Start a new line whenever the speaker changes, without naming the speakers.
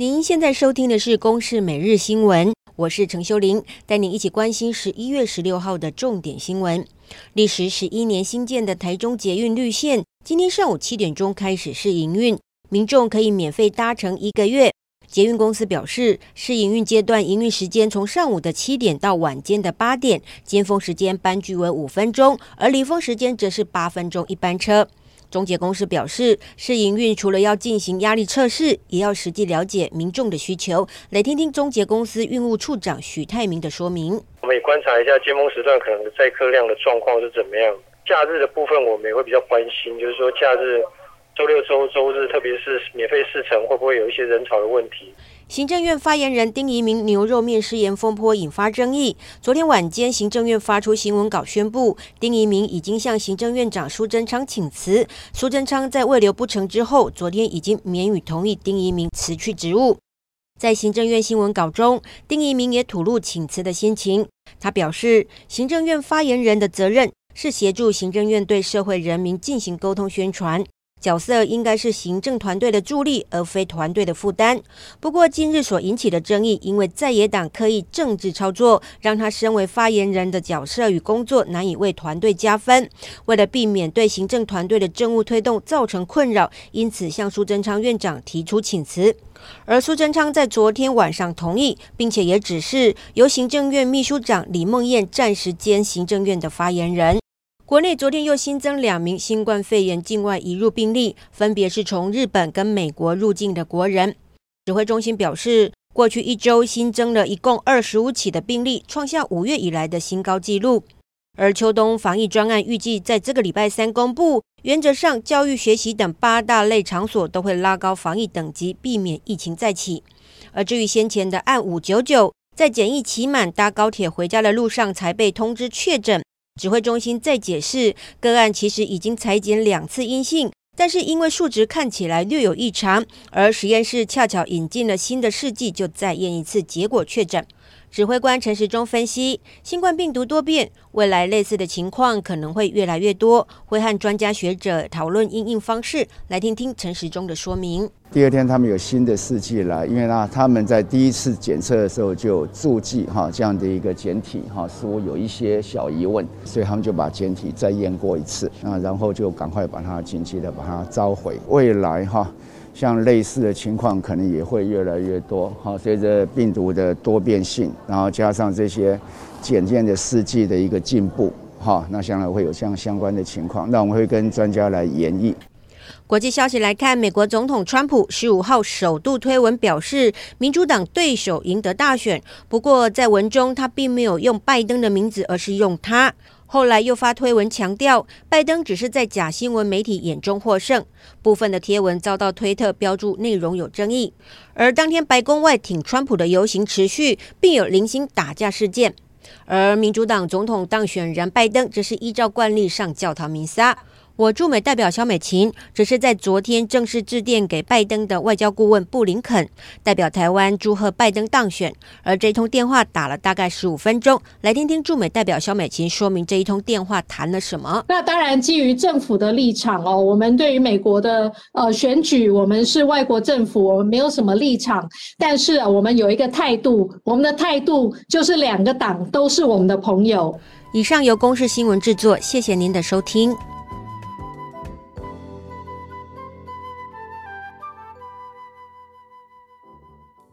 您现在收听的是《公视每日新闻》，我是陈秀玲，带您一起关心十一月十六号的重点新闻。历时十一年新建的台中捷运绿线，今天上午七点钟开始试营运，民众可以免费搭乘一个月。捷运公司表示，试营运阶段营运时间从上午的七点到晚间的八点，尖峰时间班距为五分钟，而离峰时间则是八分钟一班车。中捷公司表示，试营运除了要进行压力测试，也要实际了解民众的需求。来听听中捷公司运务处长许泰明的说明。
我们也观察一下尖峰时段可能载客量的状况是怎么样。假日的部分，我们也会比较关心，就是说假日。周六周周日，特别是免费试乘，会不会有一些人潮的问题？
行政院发言人丁怡铭牛肉面失言风波引发争议。昨天晚间，行政院发出新闻稿宣布，丁怡铭已经向行政院长苏贞昌请辞。苏贞昌在未留不成之后，昨天已经免予同意丁怡铭辞去职务。在行政院新闻稿中，丁怡铭也吐露请辞的心情。他表示，行政院发言人的责任是协助行政院对社会人民进行沟通宣传。角色应该是行政团队的助力，而非团队的负担。不过，近日所引起的争议，因为在野党刻意政治操作，让他身为发言人的角色与工作难以为团队加分。为了避免对行政团队的政务推动造成困扰，因此向苏贞昌院长提出请辞。而苏贞昌在昨天晚上同意，并且也指示由行政院秘书长李孟艳暂时兼行政院的发言人。国内昨天又新增两名新冠肺炎境外移入病例，分别是从日本跟美国入境的国人。指挥中心表示，过去一周新增了一共二十五起的病例，创下五月以来的新高纪录。而秋冬防疫专案预计在这个礼拜三公布，原则上教育、学习等八大类场所都会拉高防疫等级，避免疫情再起。而至于先前的案五九九，在检疫期满搭高铁回家的路上才被通知确诊。指挥中心再解释，个案其实已经裁剪两次阴性，但是因为数值看起来略有异常，而实验室恰巧引进了新的试剂，就再验一次，结果确诊。指挥官陈时中分析，新冠病毒多变，未来类似的情况可能会越来越多，会和专家学者讨论应应方式。来听听陈时中的说明。
第二天他们有新的试剂来，因为呢他们在第一次检测的时候就注记哈这样的一个检体哈，说有一些小疑问，所以他们就把检体再验过一次啊，然后就赶快把它紧急的把它召回。未来哈。像类似的情况可能也会越来越多，好，随着病毒的多变性，然后加上这些检验的试剂的一个进步，哈，那将来会有这样相关的情况，那我们会跟专家来研议。
国际消息来看，美国总统川普十五号首度推文表示，民主党对手赢得大选，不过在文中他并没有用拜登的名字，而是用他。后来又发推文强调，拜登只是在假新闻媒体眼中获胜。部分的贴文遭到推特标注内容有争议。而当天白宫外挺川普的游行持续，并有零星打架事件。而民主党总统当选人拜登则是依照惯例上教堂弥撒。我驻美代表萧美琴只是在昨天正式致电给拜登的外交顾问布林肯，代表台湾祝贺拜登当选。而这一通电话打了大概十五分钟，来听听驻美代表萧美琴说明这一通电话谈了什么。
那当然，基于政府的立场哦，我们对于美国的呃选举，我们是外国政府，我们没有什么立场。但是啊我们有一个态度，我们的态度就是两个党都是我们的朋友。
以上由公视新闻制作，谢谢您的收听。